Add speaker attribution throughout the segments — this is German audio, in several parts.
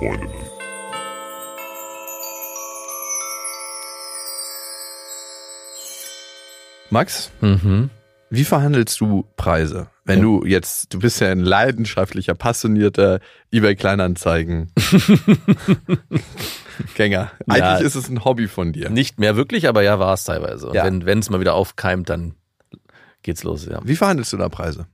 Speaker 1: besten Freundinnen.
Speaker 2: Max,
Speaker 3: Mhm.
Speaker 2: wie verhandelst du Preise? Wenn du jetzt, du bist ja ein leidenschaftlicher, passionierter eBay Kleinanzeigen Gänger. Eigentlich
Speaker 3: Ja.
Speaker 2: ist es ein Hobby von dir.
Speaker 3: Nicht mehr wirklich, aber ja, war es teilweise. Und
Speaker 2: Ja.
Speaker 3: wenn wenn es mal wieder aufkeimt, dann geht's los, ja.
Speaker 2: Wie verhandelst du da Preise?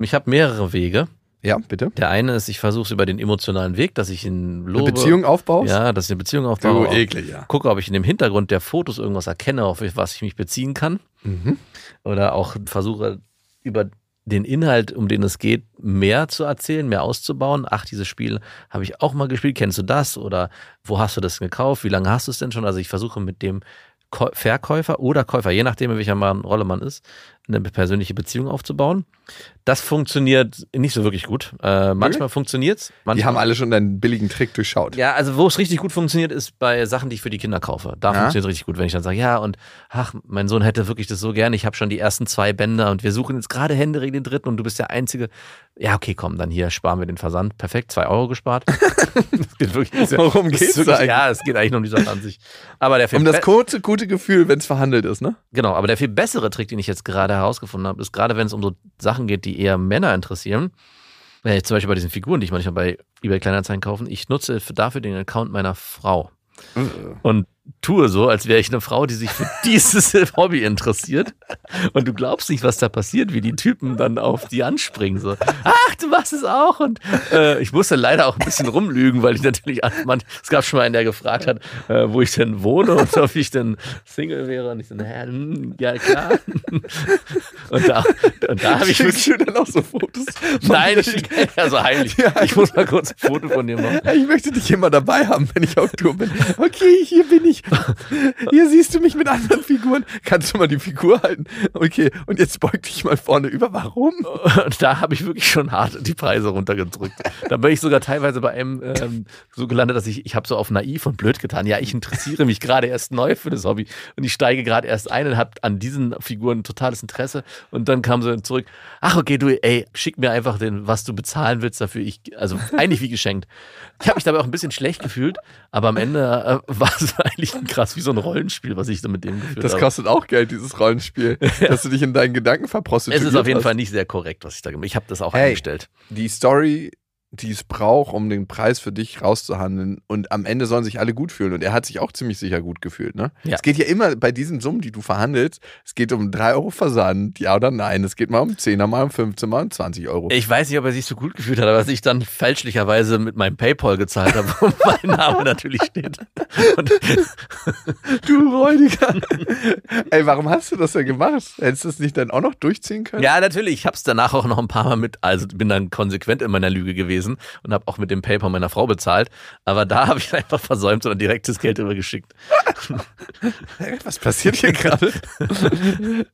Speaker 3: Ich habe mehrere Wege.
Speaker 2: Ja, bitte.
Speaker 3: Der eine ist, ich versuche es über den emotionalen Weg, dass ich ihn
Speaker 2: Eine
Speaker 3: lobe.
Speaker 2: Beziehung aufbaust?
Speaker 3: Ja, dass ich eine Beziehung
Speaker 2: Du
Speaker 3: aufbaue.
Speaker 2: ekliger.
Speaker 3: Gucke, ob ich in dem Hintergrund der Fotos irgendwas erkenne, auf was ich mich beziehen kann.
Speaker 2: Mhm.
Speaker 3: Oder auch versuche über den Inhalt, um den es geht, mehr zu erzählen, mehr auszubauen. Ach, dieses Spiel habe ich auch mal gespielt. Kennst du das? Oder wo hast du das gekauft? Wie lange hast du es denn schon? Also ich versuche mit dem Käu- Verkäufer oder Käufer, je nachdem, in welcher Mann- Rolle man ist, eine persönliche Beziehung aufzubauen. Das funktioniert nicht so wirklich gut. Äh, manchmal funktioniert es.
Speaker 2: Die haben alle schon deinen billigen Trick durchschaut.
Speaker 3: Ja, also wo es richtig gut funktioniert, ist bei Sachen, die ich für die Kinder kaufe. Da
Speaker 2: Ja?
Speaker 3: funktioniert es richtig gut, wenn ich dann sage, ja, und ach, mein Sohn hätte wirklich das so gerne. Ich habe schon die ersten zwei Bänder und wir suchen jetzt gerade händeringend den dritten und du bist der Einzige. Ja, okay, komm, dann hier sparen wir den Versand. Perfekt, zwei Euro gespart. geht wirklich, ja-
Speaker 2: geht's
Speaker 3: wirklich,
Speaker 2: da eigentlich?
Speaker 3: Ja, es geht eigentlich nur um die Sache an sich. Aber der
Speaker 2: Um das kurze, gute Gefühl, wenn es verhandelt ist, ne?
Speaker 3: Genau, aber der viel bessere Trick, den ich jetzt gerade herausgefunden habe, ist gerade, wenn es um so Sachen geht, die eher Männer interessieren. Wenn ich zum Beispiel bei diesen Figuren, die ich manchmal bei eBay Kleinanzeigen kaufen, ich nutze für- dafür den Account meiner Frau und tue so, als wäre ich eine Frau, die sich für dieses Hobby interessiert. Und du glaubst nicht, was da passiert, wie die Typen dann auf die anspringen. So, ach, du machst es auch. Und äh, ich musste leider auch ein bisschen rumlügen, weil ich natürlich, man, es gab schon mal einen, der gefragt hat, äh, wo ich denn wohne und ob ich denn Single wäre. Und ich so, naja, hm, ja klar. Und da, und da habe ich wirklich,
Speaker 2: du dann auch so Fotos?
Speaker 3: nein, ich, also heimlich.
Speaker 2: Ja.
Speaker 3: Ich muss mal kurz ein Foto von dir machen.
Speaker 2: Ich möchte dich immer dabei haben, wenn ich auf Tour bin. Okay, hier bin ich. Hier siehst du mich mit anderen Figuren. Kannst du mal die Figur halten? Okay, und jetzt beug dich mal vorne über. Warum?
Speaker 3: Und da habe ich wirklich schon hart die Preise runtergedrückt. Da bin ich sogar teilweise bei einem ähm, so gelandet, dass ich, ich habe so auf naiv und blöd getan. Ja, ich interessiere mich gerade erst neu für das Hobby und ich steige gerade erst ein und habe an diesen Figuren ein totales Interesse. Und dann kam so zurück, ach okay, du, ey, schick mir einfach den, was du bezahlen willst dafür. Ich, also eigentlich wie geschenkt. Ich habe mich dabei auch ein bisschen schlecht gefühlt, aber am Ende äh, war es eigentlich krass wie so ein Rollenspiel, was ich da mit dem geführt
Speaker 2: Das
Speaker 3: habe.
Speaker 2: kostet auch Geld, dieses Rollenspiel. Dass du dich in deinen Gedanken
Speaker 3: Es
Speaker 2: verprostitierst.
Speaker 3: ist auf jeden Fall nicht sehr korrekt, was ich da gemacht habe. Ich habe das auch
Speaker 2: Hey.
Speaker 3: eingestellt.
Speaker 2: Die Story, die es braucht, um den Preis für dich rauszuhandeln. Und am Ende sollen sich alle gut fühlen. Und er hat sich auch ziemlich sicher gut gefühlt. Ne?
Speaker 3: Ja.
Speaker 2: Es geht ja immer bei diesen Summen, die du verhandelst, es geht um 3 Euro Versand, ja oder nein. Es geht mal um 10er, mal um 15, mal um 20 Euro.
Speaker 3: Ich weiß nicht, ob er sich so gut gefühlt hat, aber was ich dann fälschlicherweise mit meinem Paypal gezahlt habe, wo mein Name natürlich steht.
Speaker 2: Du Räudiger. Ey, warum hast du das denn gemacht? Hättest du es nicht dann auch noch durchziehen können?
Speaker 3: ja, natürlich, ich habe es danach auch noch ein paar Mal mit, also bin dann konsequent in meiner Lüge gewesen und habe auch mit dem Paypal meiner Frau bezahlt, aber da habe ich einfach versäumt und direkt das Geld übergeschickt.
Speaker 2: Was passiert hier gerade?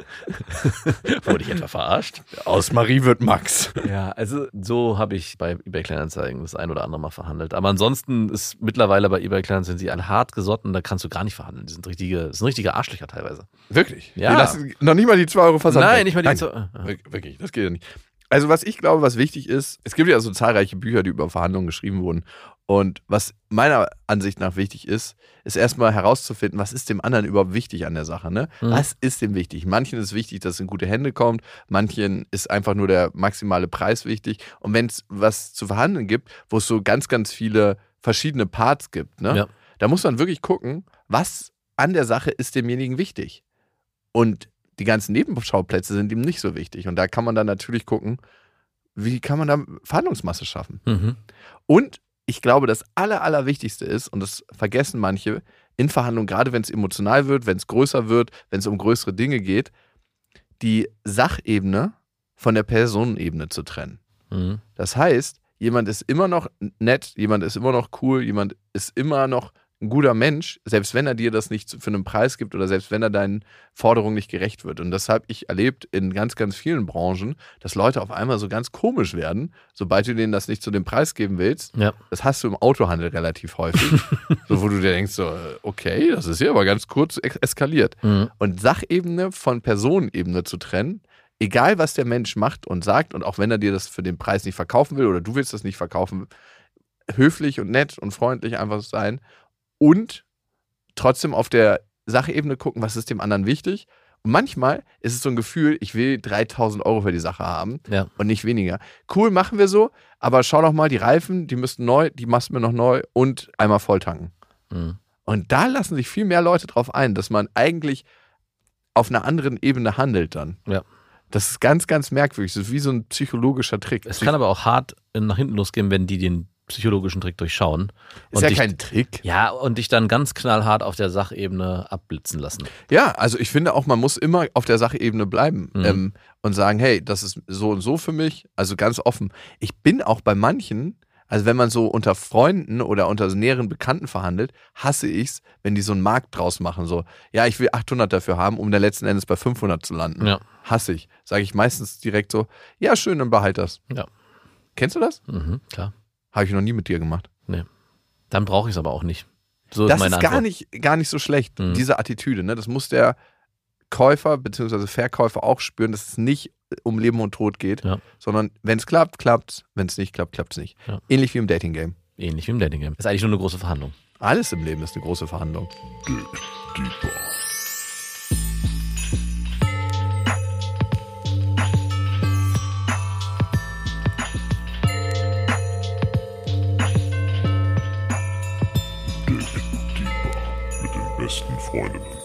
Speaker 3: Wurde ich etwa verarscht?
Speaker 2: Aus Marie wird Max.
Speaker 3: Ja, also so habe ich bei eBay Kleinanzeigen das ein oder andere Mal verhandelt. Aber ansonsten ist mittlerweile bei eBay Kleinanzeigen sie alle hart gesotten, da kannst du gar nicht verhandeln. Die sind richtige, das sind richtige Arschlöcher teilweise.
Speaker 2: Wirklich?
Speaker 3: Ja.
Speaker 2: Die lassen noch nicht mal die 2 Euro Versand.
Speaker 3: Nein,
Speaker 2: weg.
Speaker 3: nicht mal die
Speaker 2: Nein.
Speaker 3: Zo- Ah.
Speaker 2: Wir- Wirklich, das geht ja nicht. Also, was ich glaube, was wichtig ist, es gibt ja so zahlreiche Bücher, die über Verhandlungen geschrieben wurden. Und was meiner Ansicht nach wichtig ist, ist erstmal herauszufinden, was ist dem anderen überhaupt wichtig an der Sache. Ne?
Speaker 3: Mhm.
Speaker 2: Was ist dem wichtig? Manchen ist wichtig, dass es in gute Hände kommt, manchen ist einfach nur der maximale Preis wichtig. Und wenn es was zu verhandeln gibt, wo es so ganz, ganz viele verschiedene Parts gibt, ne?
Speaker 3: Ja.
Speaker 2: da muss man wirklich gucken, was an der Sache ist demjenigen wichtig. Und die ganzen Nebenschauplätze sind ihm nicht so wichtig. Und da kann man dann natürlich gucken, wie kann man da Verhandlungsmasse schaffen.
Speaker 3: Mhm.
Speaker 2: Und ich glaube, das Aller, Allerwichtigste ist, und das vergessen manche in Verhandlungen, gerade wenn es emotional wird, wenn es größer wird, wenn es um größere Dinge geht, die Sachebene von der Personenebene zu trennen.
Speaker 3: Mhm.
Speaker 2: Das heißt, jemand ist immer noch nett, jemand ist immer noch cool, jemand ist immer noch ein guter Mensch, selbst wenn er dir das nicht für einen Preis gibt oder selbst wenn er deinen Forderungen nicht gerecht wird. Und das habe ich erlebt in ganz, ganz vielen Branchen, dass Leute auf einmal so ganz komisch werden, sobald du denen das nicht zu dem Preis geben willst.
Speaker 3: Ja.
Speaker 2: Das hast du im Autohandel relativ häufig, so, wo du dir denkst, so, äh, okay, das ist hier aber ganz kurz eskaliert.
Speaker 3: Mhm.
Speaker 2: Und Sachebene von Personenebene zu trennen, egal was der Mensch macht und sagt, und auch wenn er dir das für den Preis nicht verkaufen will oder du willst das nicht verkaufen, höflich und nett und freundlich einfach sein und trotzdem auf der Sachebene gucken, was ist dem anderen wichtig. Und manchmal ist es so ein Gefühl, ich will 3000 Euro für die Sache haben
Speaker 3: Ja.
Speaker 2: und nicht weniger. Cool, machen wir so, aber schau doch mal, die Reifen, die müssten neu, die machst du mir noch neu und einmal voll tanken.
Speaker 3: Mhm.
Speaker 2: Und da lassen sich viel mehr Leute drauf ein, dass man eigentlich auf einer anderen Ebene handelt dann.
Speaker 3: Ja.
Speaker 2: Das ist ganz, ganz merkwürdig. Das ist wie so ein psychologischer Trick.
Speaker 3: Es kann aber auch hart nach hinten losgehen, wenn die den psychologischen Trick durchschauen.
Speaker 2: ist
Speaker 3: und
Speaker 2: ja
Speaker 3: dich-
Speaker 2: kein Trick.
Speaker 3: Ja, und dich dann ganz knallhart auf der Sachebene abblitzen lassen.
Speaker 2: Ja, also ich finde auch, man muss immer auf der Sachebene bleiben
Speaker 3: Mhm.
Speaker 2: ähm, und sagen, hey, das ist so und so für mich. Also ganz offen. Ich bin auch bei manchen, also wenn man so unter Freunden oder unter näheren Bekannten verhandelt, hasse ich's, wenn die so einen Markt draus machen. So, ja, ich will 800 dafür haben, um dann letzten Endes bei 500 zu landen.
Speaker 3: Ja.
Speaker 2: Hasse ich. Sage ich meistens direkt so, ja, schön, dann behalt das.
Speaker 3: Ja.
Speaker 2: Kennst du das?
Speaker 3: Mhm, klar.
Speaker 2: Habe ich noch nie mit dir gemacht.
Speaker 3: Dann brauche ich es aber auch nicht. So ist
Speaker 2: das
Speaker 3: meine
Speaker 2: ist gar
Speaker 3: Antwort.
Speaker 2: nicht, gar nicht so schlecht,
Speaker 3: Mhm.
Speaker 2: diese Attitüde. Ne? Das muss der Käufer bzw. Verkäufer auch spüren, dass es nicht um Leben und Tod geht,
Speaker 3: Ja.
Speaker 2: sondern wenn es klappt, klappt Wenn es nicht klappt, klappt es nicht.
Speaker 3: Ja.
Speaker 2: Ähnlich wie im Dating-Game.
Speaker 3: Ähnlich wie im Dating Game. Ist eigentlich nur eine große Verhandlung.
Speaker 2: Alles im Leben ist eine große Verhandlung.
Speaker 1: Deeper. Dig besten Freundinnen.